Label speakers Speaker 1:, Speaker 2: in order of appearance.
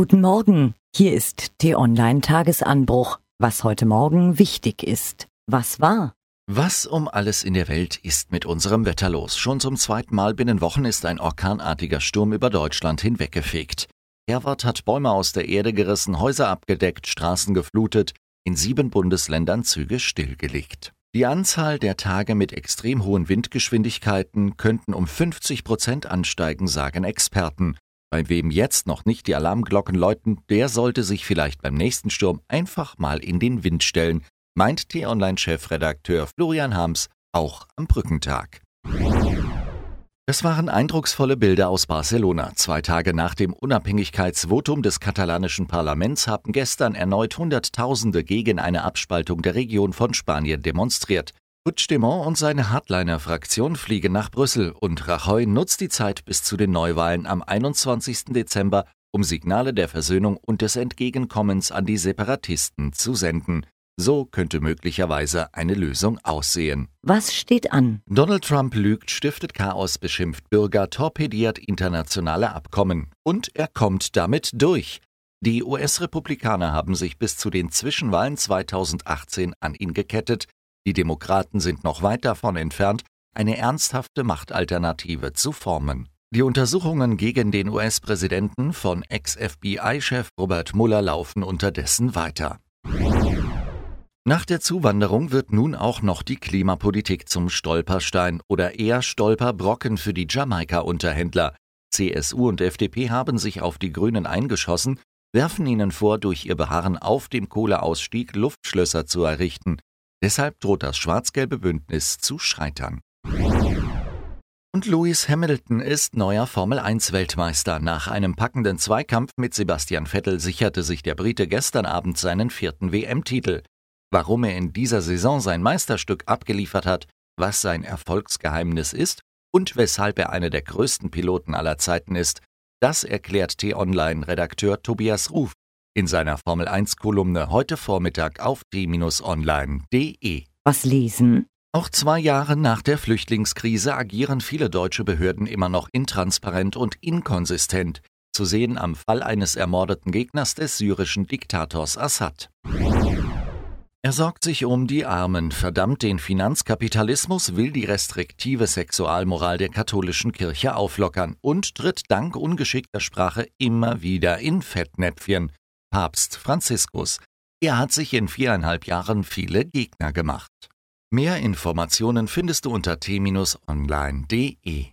Speaker 1: Guten Morgen, hier ist T-Online Tagesanbruch. Was heute Morgen wichtig ist. Was war?
Speaker 2: Was um alles in der Welt ist mit unserem Wetter los? Schon zum zweiten Mal binnen Wochen ist ein orkanartiger Sturm über Deutschland hinweggefegt. Herwart hat Bäume aus der Erde gerissen, Häuser abgedeckt, Straßen geflutet, in sieben Bundesländern Züge stillgelegt. Die Anzahl der Tage mit extrem hohen Windgeschwindigkeiten könnten um 50 Prozent ansteigen, sagen Experten. Bei wem jetzt noch nicht die Alarmglocken läuten, der sollte sich vielleicht beim nächsten Sturm einfach mal in den Wind stellen, meint T-Online-Chefredakteur Florian Harms auch am Brückentag. Es waren eindrucksvolle Bilder aus Barcelona. Zwei Tage nach dem Unabhängigkeitsvotum des katalanischen Parlaments haben gestern erneut Hunderttausende gegen eine Abspaltung der Region von Spanien demonstriert. Puigdemont und seine Hardliner-Fraktion fliegen nach Brüssel und Rajoy nutzt die Zeit bis zu den Neuwahlen am 21. Dezember, um Signale der Versöhnung und des Entgegenkommens an die Separatisten zu senden. So könnte möglicherweise eine Lösung aussehen.
Speaker 1: Was steht an?
Speaker 2: Donald Trump lügt, stiftet Chaos, beschimpft Bürger, torpediert internationale Abkommen. Und er kommt damit durch. Die US-Republikaner haben sich bis zu den Zwischenwahlen 2018 an ihn gekettet, die Demokraten sind noch weit davon entfernt, eine ernsthafte Machtalternative zu formen. Die Untersuchungen gegen den US-Präsidenten von Ex-FBI-Chef Robert Mueller laufen unterdessen weiter. Nach der Zuwanderung wird nun auch noch die Klimapolitik zum Stolperstein oder eher Stolperbrocken für die Jamaika-Unterhändler. CSU und FDP haben sich auf die Grünen eingeschossen, werfen ihnen vor, durch ihr Beharren auf dem Kohleausstieg Luftschlösser zu errichten. Deshalb droht das schwarz-gelbe Bündnis zu scheitern. Und Lewis Hamilton ist neuer Formel-1-Weltmeister. Nach einem packenden Zweikampf mit Sebastian Vettel sicherte sich der Brite gestern Abend seinen vierten WM-Titel. Warum er in dieser Saison sein Meisterstück abgeliefert hat, was sein Erfolgsgeheimnis ist und weshalb er einer der größten Piloten aller Zeiten ist, das erklärt T-Online-Redakteur Tobias Ruf in seiner Formel 1 Kolumne heute Vormittag auf t-online.de.
Speaker 1: Was lesen?
Speaker 2: Auch zwei Jahre nach der Flüchtlingskrise agieren viele deutsche Behörden immer noch intransparent und inkonsistent, zu sehen am Fall eines ermordeten Gegners des syrischen Diktators Assad. Er sorgt sich um die Armen, verdammt den Finanzkapitalismus, will die restriktive Sexualmoral der katholischen Kirche auflockern und tritt dank ungeschickter Sprache immer wieder in Fettnäpfchen. Papst Franziskus. Er hat sich in viereinhalb Jahren viele Gegner gemacht. Mehr Informationen findest du unter t-online.de.